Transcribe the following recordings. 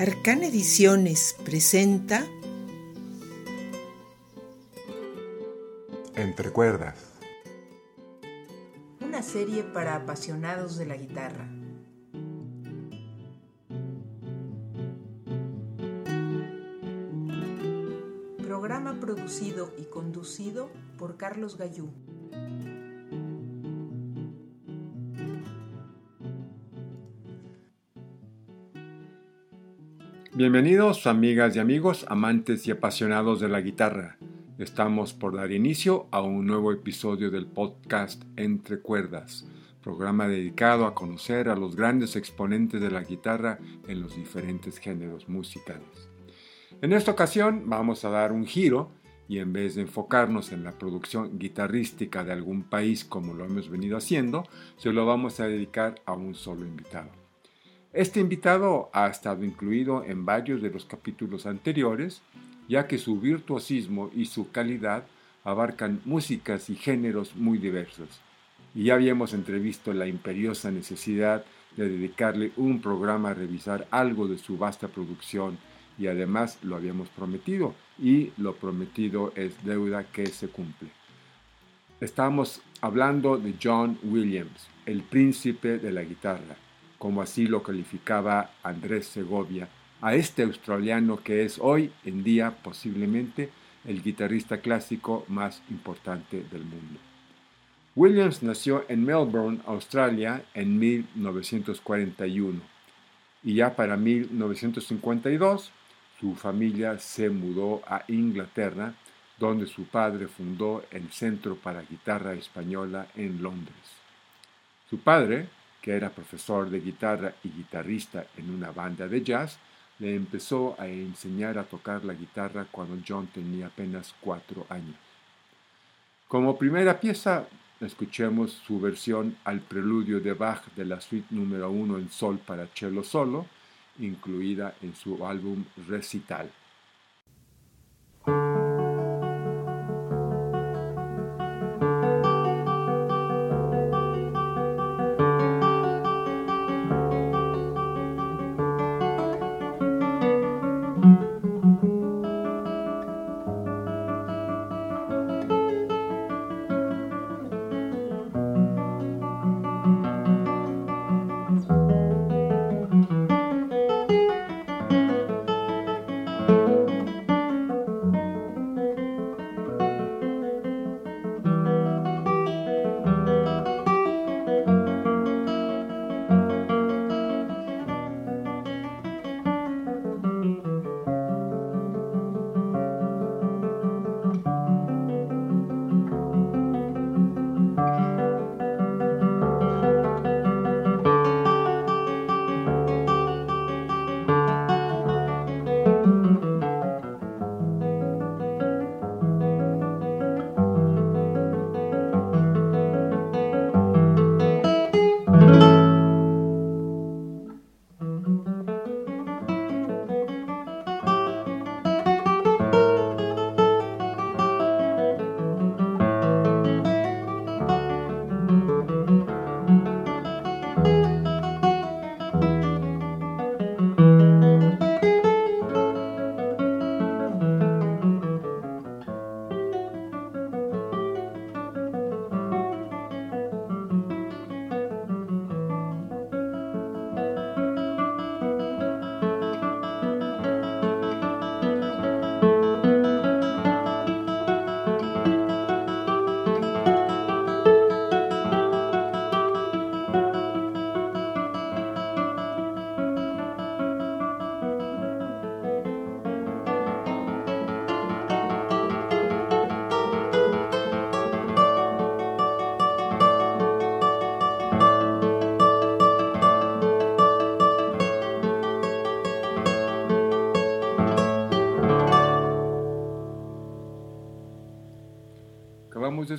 Arcana Ediciones presenta Entre cuerdas. Una serie para apasionados de la guitarra. Programa producido y conducido por Carlos Gallú. Bienvenidos amigas y amigos, amantes y apasionados de la guitarra. Estamos por dar inicio a un nuevo episodio del podcast Entre Cuerdas, programa dedicado a conocer a los grandes exponentes de la guitarra en los diferentes géneros musicales. En esta ocasión vamos a dar un giro y en vez de enfocarnos en la producción guitarrística de algún país como lo hemos venido haciendo, se lo vamos a dedicar a un solo invitado. Este invitado ha estado incluido en varios de los capítulos anteriores, ya que su virtuosismo y su calidad abarcan músicas y géneros muy diversos. Y ya habíamos entrevisto la imperiosa necesidad de dedicarle un programa a revisar algo de su vasta producción y además lo habíamos prometido y lo prometido es deuda que se cumple. Estamos hablando de John Williams, el príncipe de la guitarra como así lo calificaba Andrés Segovia, a este australiano que es hoy en día posiblemente el guitarrista clásico más importante del mundo. Williams nació en Melbourne, Australia, en 1941 y ya para 1952 su familia se mudó a Inglaterra, donde su padre fundó el Centro para Guitarra Española en Londres. Su padre, que era profesor de guitarra y guitarrista en una banda de jazz, le empezó a enseñar a tocar la guitarra cuando John tenía apenas cuatro años. Como primera pieza, escuchemos su versión al preludio de Bach de la suite número uno en sol para cello solo, incluida en su álbum Recital.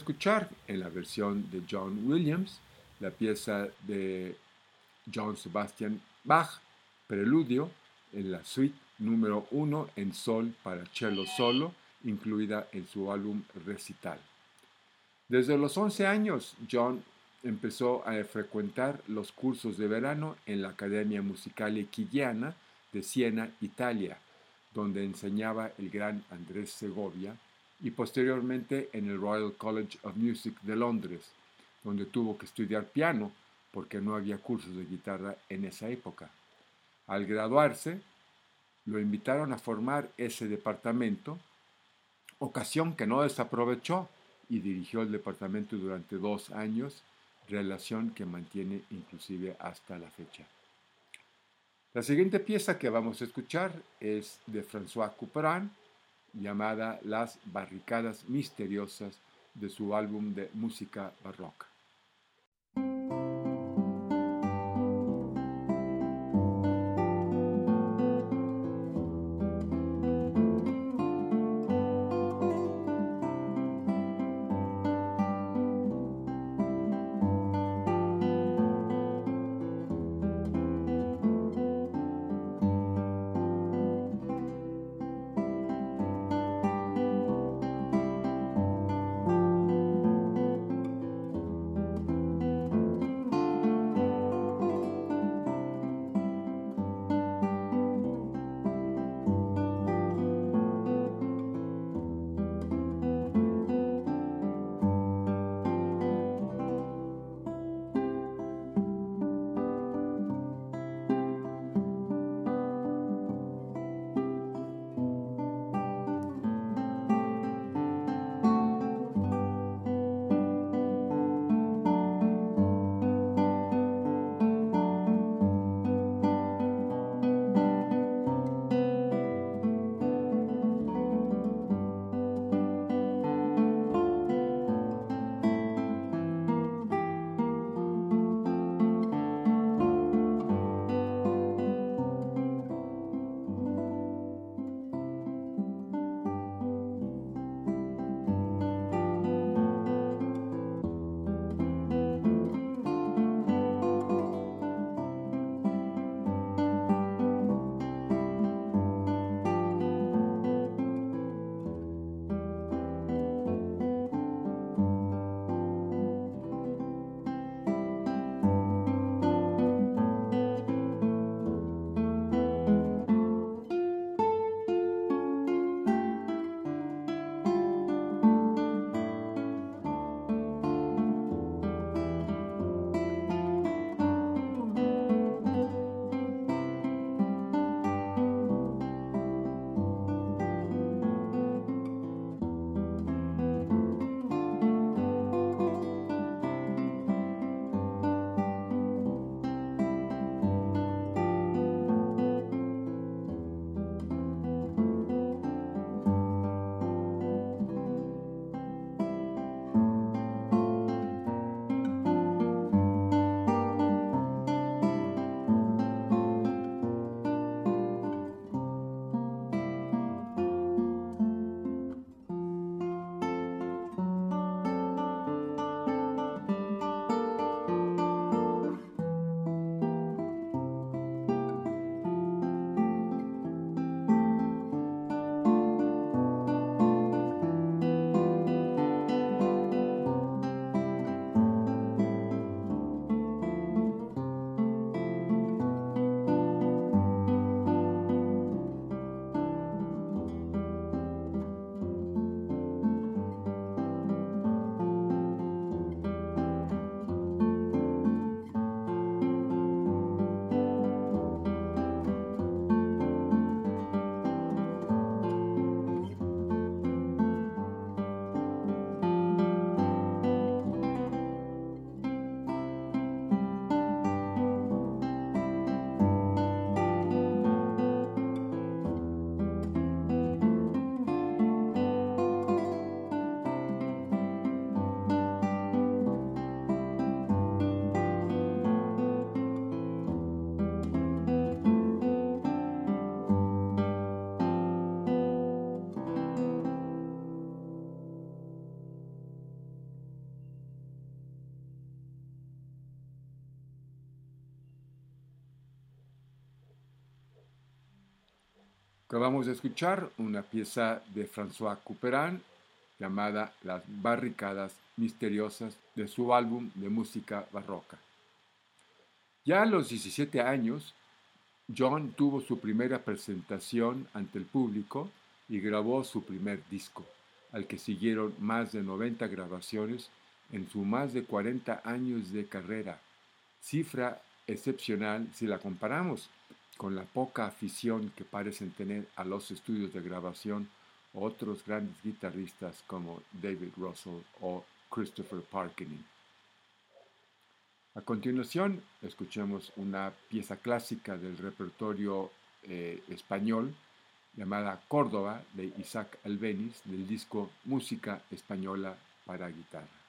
Escuchar en la versión de John Williams la pieza de John Sebastian Bach, Preludio, en la suite número 1 en sol para cello solo, incluida en su álbum Recital. Desde los 11 años, John empezó a frecuentar los cursos de verano en la Academia Musical Equiliana de Siena, Italia, donde enseñaba el gran Andrés Segovia, y posteriormente en el Royal College of Music de Londres, donde tuvo que estudiar piano porque no había cursos de guitarra en esa época. Al graduarse, lo invitaron a formar ese departamento, ocasión que no desaprovechó y dirigió el departamento durante dos años, relación que mantiene inclusive hasta la fecha. La siguiente pieza que vamos a escuchar es de François Couperin, llamada Las Barricadas Misteriosas de su álbum de música barroca. Acabamos de escuchar una pieza de François Couperin llamada Las barricadas misteriosas de su álbum de música barroca. Ya a los 17 años John tuvo su primera presentación ante el público y grabó su primer disco, al que siguieron más de 90 grabaciones en su más de 40 años de carrera, cifra excepcional si la comparamos con la poca afición que parecen tener a los estudios de grabación otros grandes guitarristas como David Russell o Christopher Parkening. A continuación, escuchemos una pieza clásica del repertorio eh, español llamada Córdoba de Isaac Albeniz del disco Música Española para Guitarra.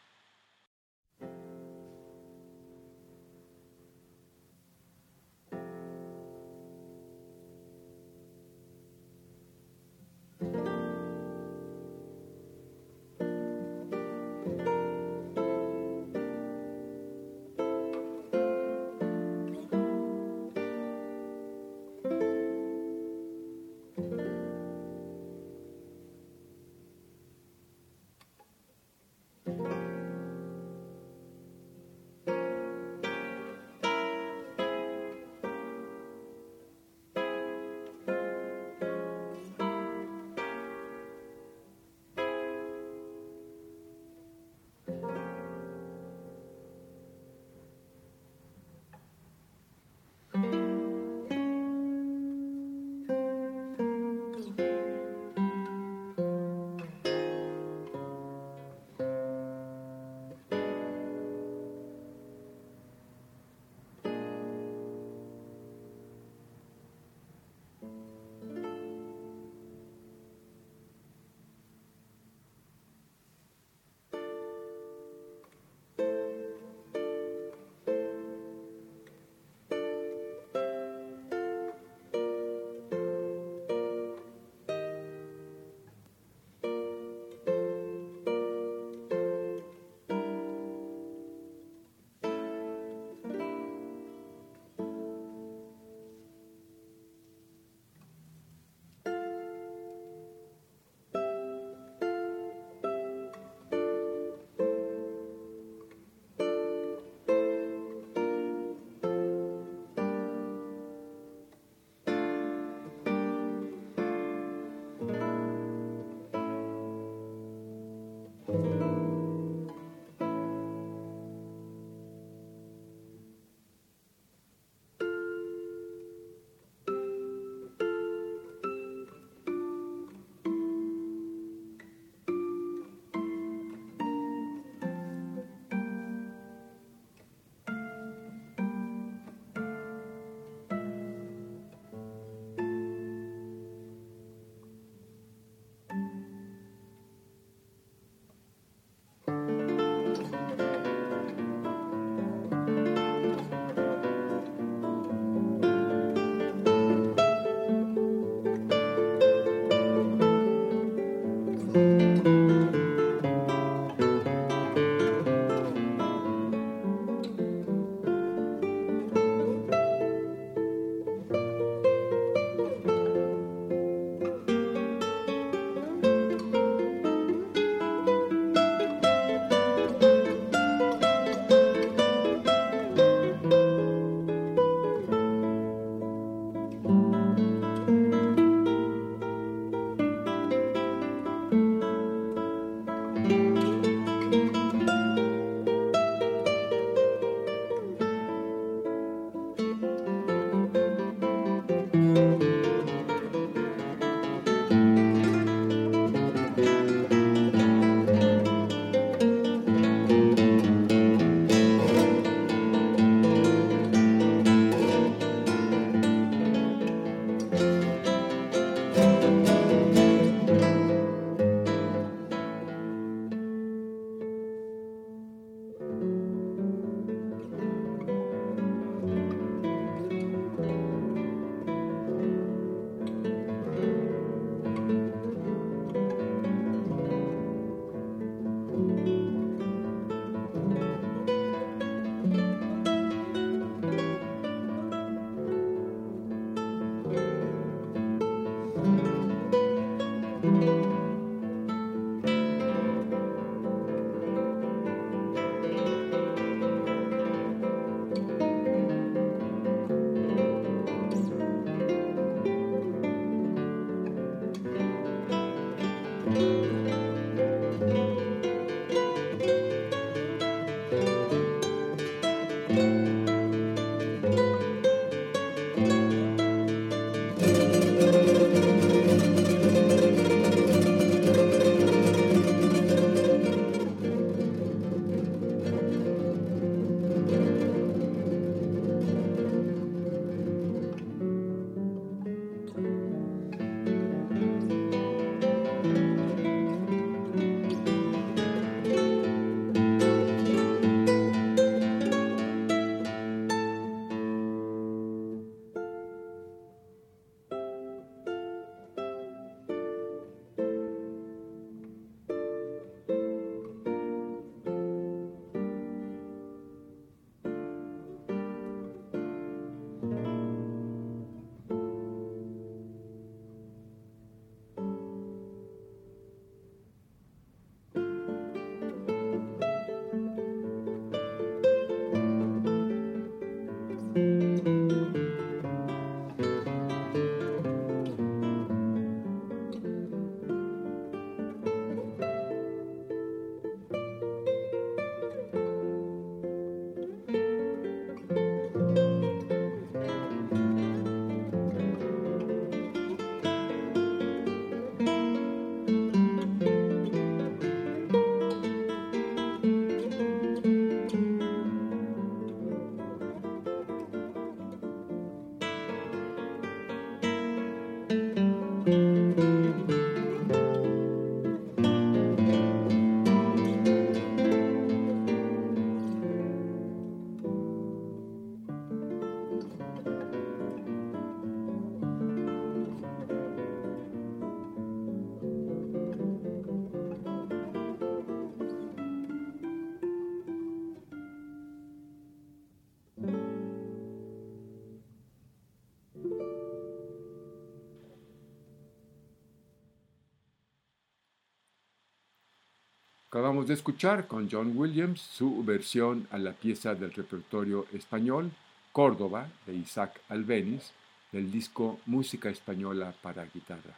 De escuchar con John Williams su versión a la pieza del repertorio español Córdoba de Isaac Albeniz del disco Música Española para Guitarra.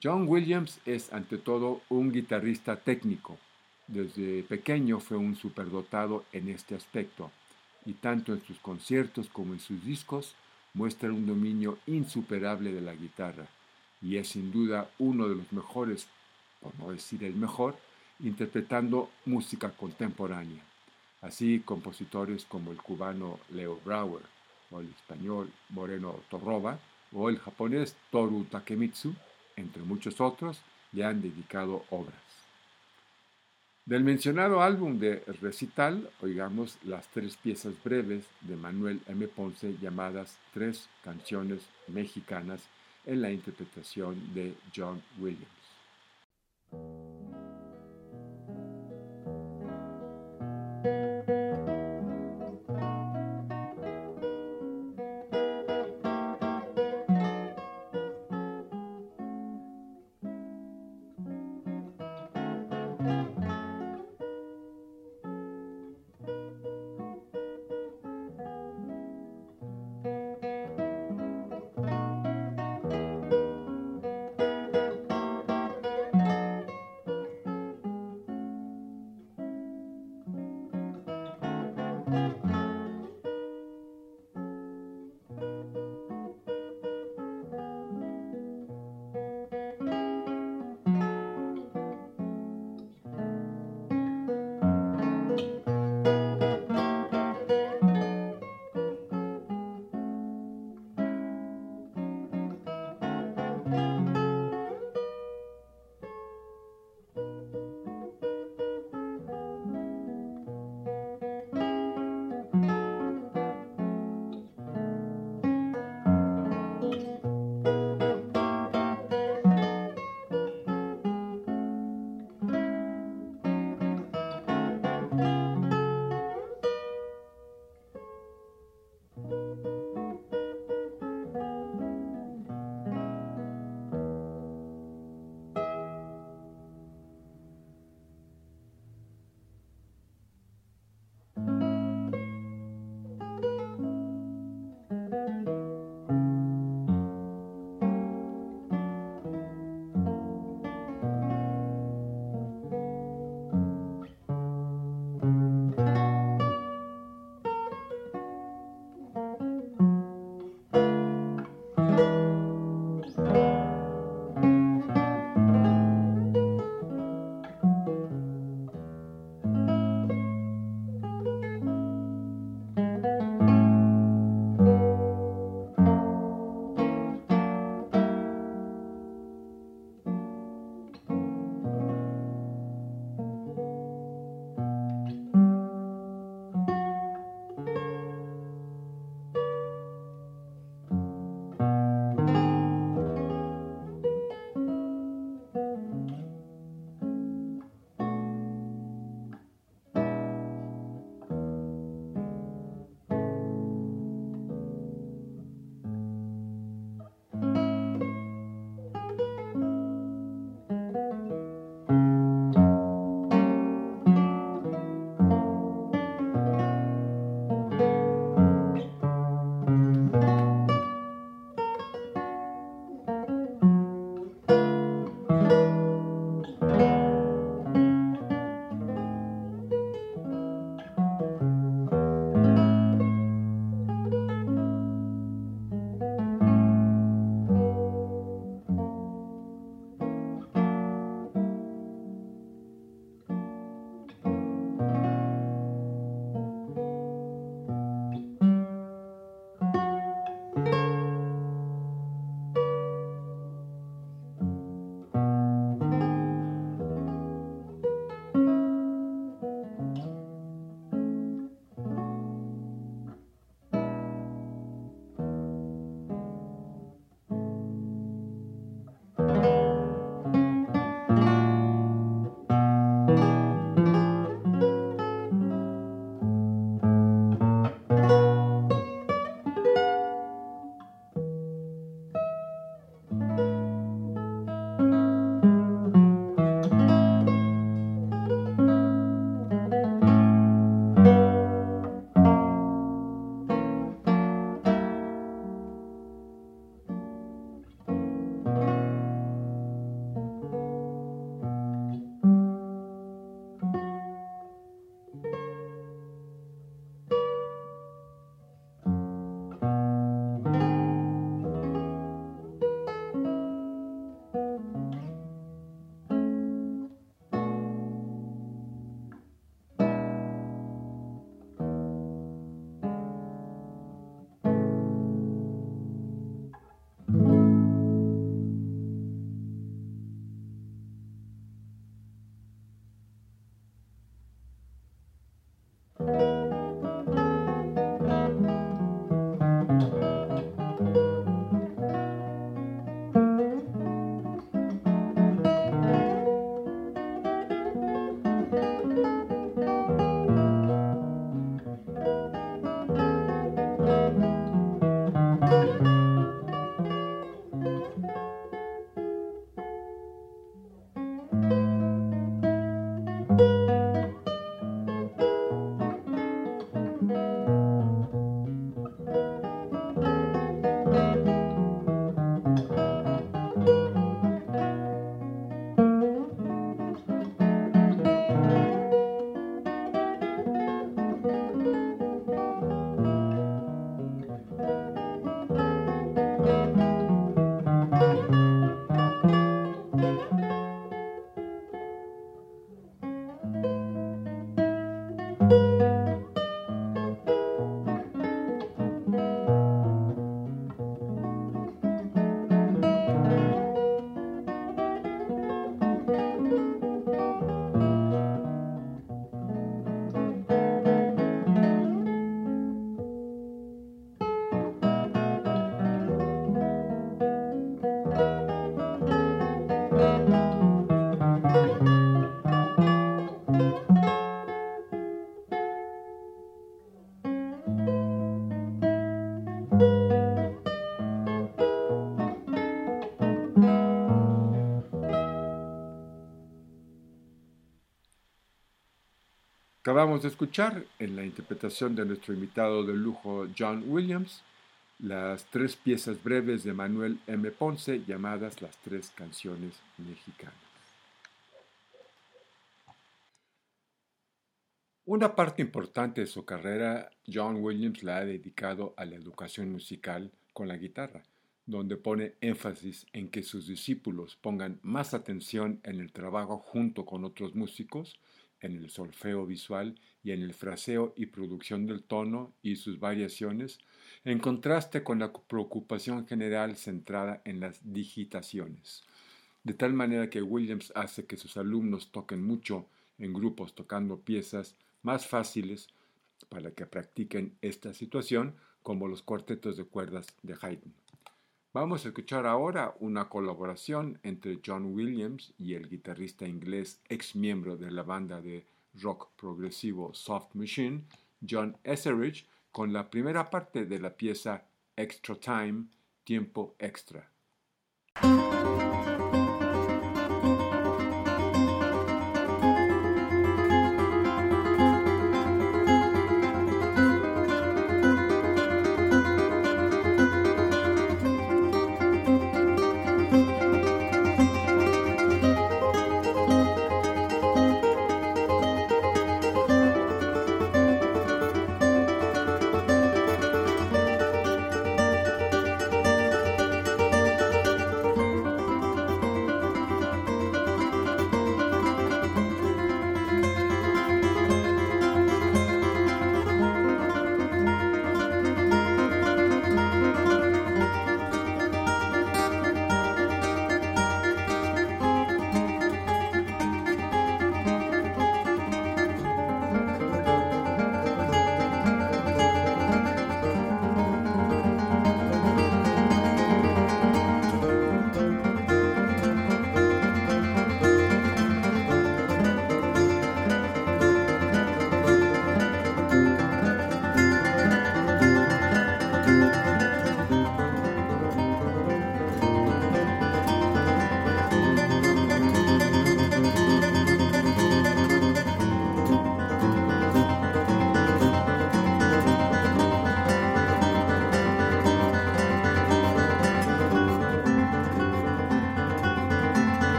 John Williams es ante todo un guitarrista técnico. Desde pequeño fue un superdotado en este aspecto y tanto en sus conciertos como en sus discos muestra un dominio insuperable de la guitarra y es sin duda uno de los mejores, por no decir el mejor, interpretando música contemporánea. Así, compositores como el cubano Leo Brauer, o el español Moreno Torroba, o el japonés Toru Takemitsu, entre muchos otros, le han dedicado obras. Del mencionado álbum de recital, oigamos las tres piezas breves de Manuel M. Ponce llamadas Tres canciones mexicanas en la interpretación de John Williams. Acabamos de escuchar en la interpretación de nuestro invitado de lujo John Williams las tres piezas breves de Manuel M. Ponce llamadas las tres canciones mexicanas. Una parte importante de su carrera, John Williams la ha dedicado a la educación musical con la guitarra, donde pone énfasis en que sus discípulos pongan más atención en el trabajo junto con otros músicos en el solfeo visual y en el fraseo y producción del tono y sus variaciones, en contraste con la preocupación general centrada en las digitaciones. De tal manera que Williams hace que sus alumnos toquen mucho en grupos tocando piezas más fáciles para que practiquen esta situación, como los cuartetos de cuerdas de Haydn. Vamos a escuchar ahora una colaboración entre John Williams y el guitarrista inglés ex miembro de la banda de rock progresivo Soft Machine, John Etheridge, con la primera parte de la pieza Extra Time, Tiempo Extra.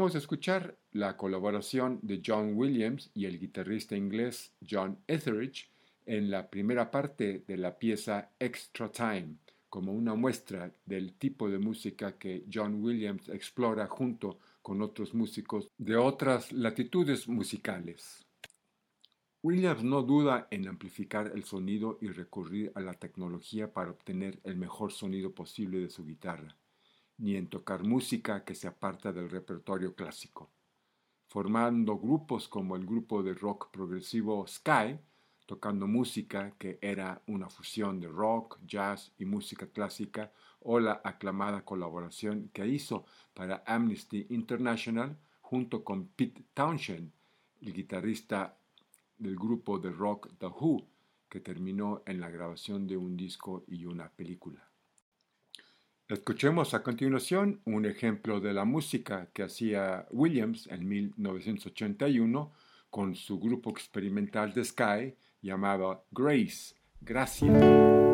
Acabamos de escuchar la colaboración de John Williams y el guitarrista inglés John Etheridge en la primera parte de la pieza Extra Time, como una muestra del tipo de música que John Williams explora junto con otros músicos de otras latitudes musicales. Williams no duda en amplificar el sonido y recurrir a la tecnología para obtener el mejor sonido posible de su guitarra ni en tocar música que se aparta del repertorio clásico, formando grupos como el grupo de rock progresivo Sky, tocando música que era una fusión de rock, jazz y música clásica, o la aclamada colaboración que hizo para Amnesty International junto con Pete Townshend, el guitarrista del grupo de rock The Who, que terminó en la grabación de un disco y una película. Escuchemos a continuación un ejemplo de la música que hacía Williams en 1981 con su grupo experimental de Sky llamado Grace, Gracias.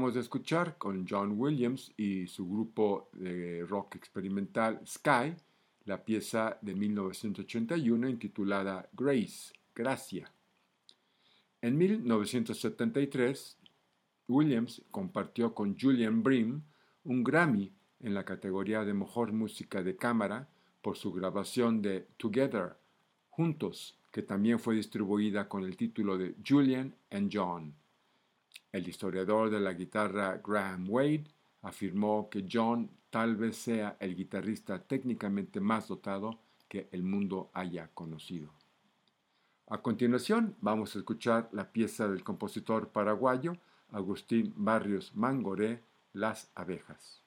De escuchar con John Williams y su grupo de rock experimental Sky la pieza de 1981 intitulada Grace, Gracia. En 1973, Williams compartió con Julian Brim un Grammy en la categoría de Mejor Música de Cámara por su grabación de Together, Juntos, que también fue distribuida con el título de Julian and John. El historiador de la guitarra Graham Wade afirmó que John tal vez sea el guitarrista técnicamente más dotado que el mundo haya conocido. A continuación vamos a escuchar la pieza del compositor paraguayo Agustín Barrios Mangoré, Las abejas.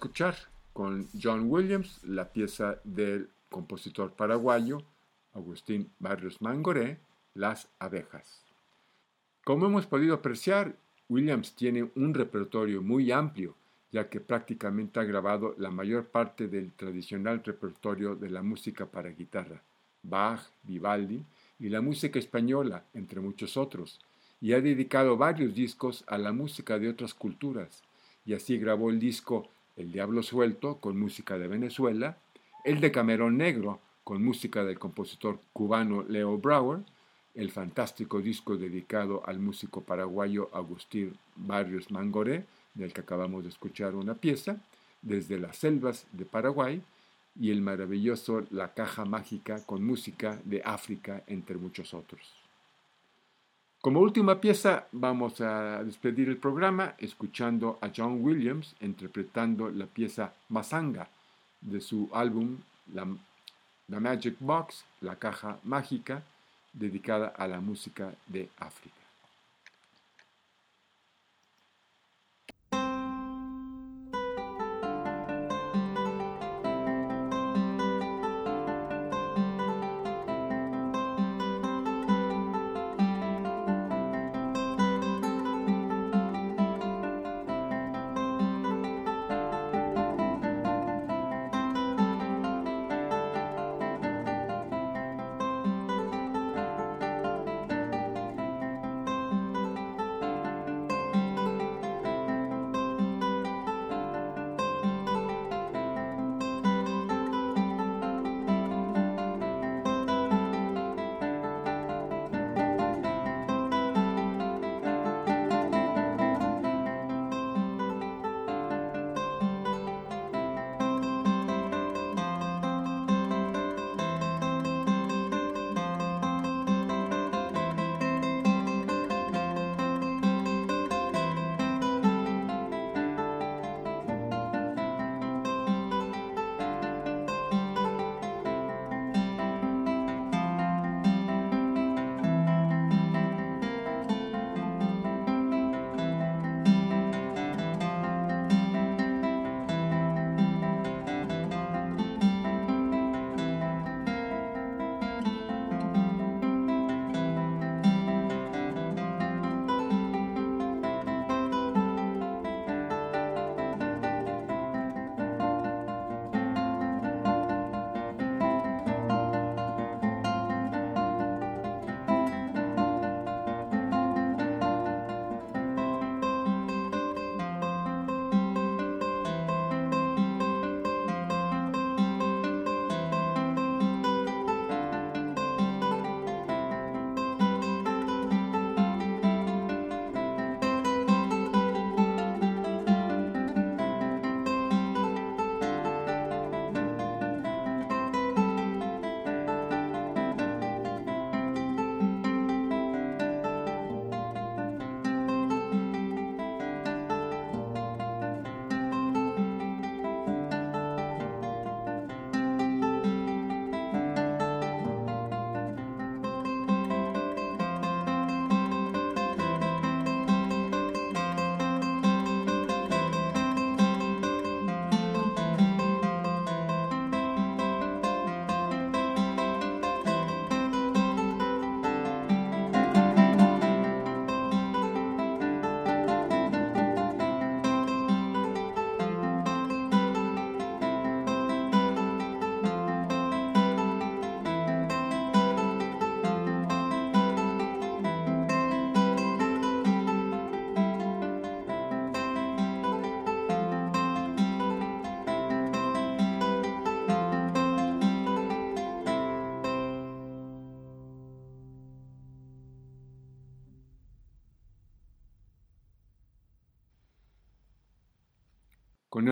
Escuchar con John Williams la pieza del compositor paraguayo Agustín Barrios Mangoré, Las abejas. Como hemos podido apreciar, Williams tiene un repertorio muy amplio, ya que prácticamente ha grabado la mayor parte del tradicional repertorio de la música para guitarra, Bach, Vivaldi y la música española, entre muchos otros, y ha dedicado varios discos a la música de otras culturas, y así grabó el disco el Diablo Suelto con música de Venezuela, El de Camerón Negro con música del compositor cubano Leo Brower, el fantástico disco dedicado al músico paraguayo Agustín Barrios Mangoré, del que acabamos de escuchar una pieza, desde las selvas de Paraguay, y el maravilloso La Caja Mágica con música de África, entre muchos otros. Como última pieza vamos a despedir el programa escuchando a John Williams interpretando la pieza Masanga de su álbum la, Magic Box, la caja mágica, dedicada a la música de África.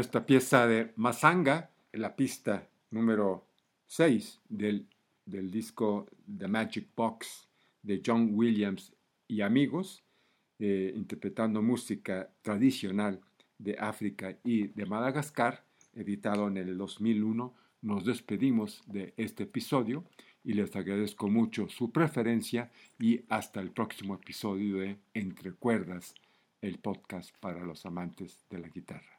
Esta pieza de Masanga, la pista número 6 del, del disco The Magic Box de John Williams y amigos, eh, interpretando música tradicional de África y de Madagascar, editado en el 2001. Nos despedimos de este episodio y les agradezco mucho su preferencia y hasta el próximo episodio de Entre Cuerdas, el podcast para los amantes de la guitarra.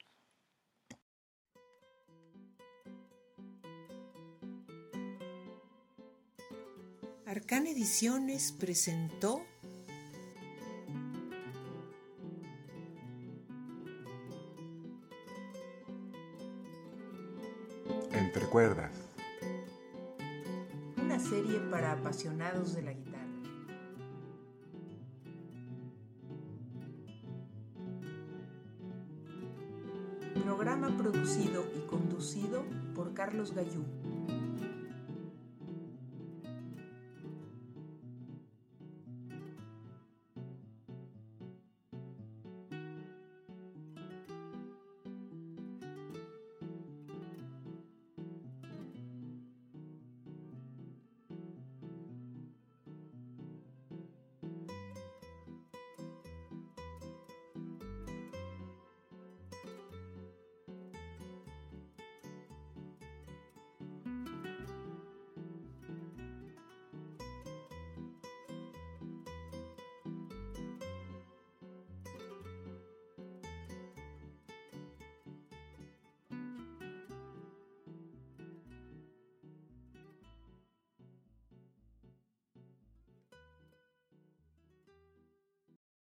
Arcan Ediciones presentó Entre cuerdas. Una serie para apasionados de la guitarra. Programa producido y conducido por Carlos Gallú.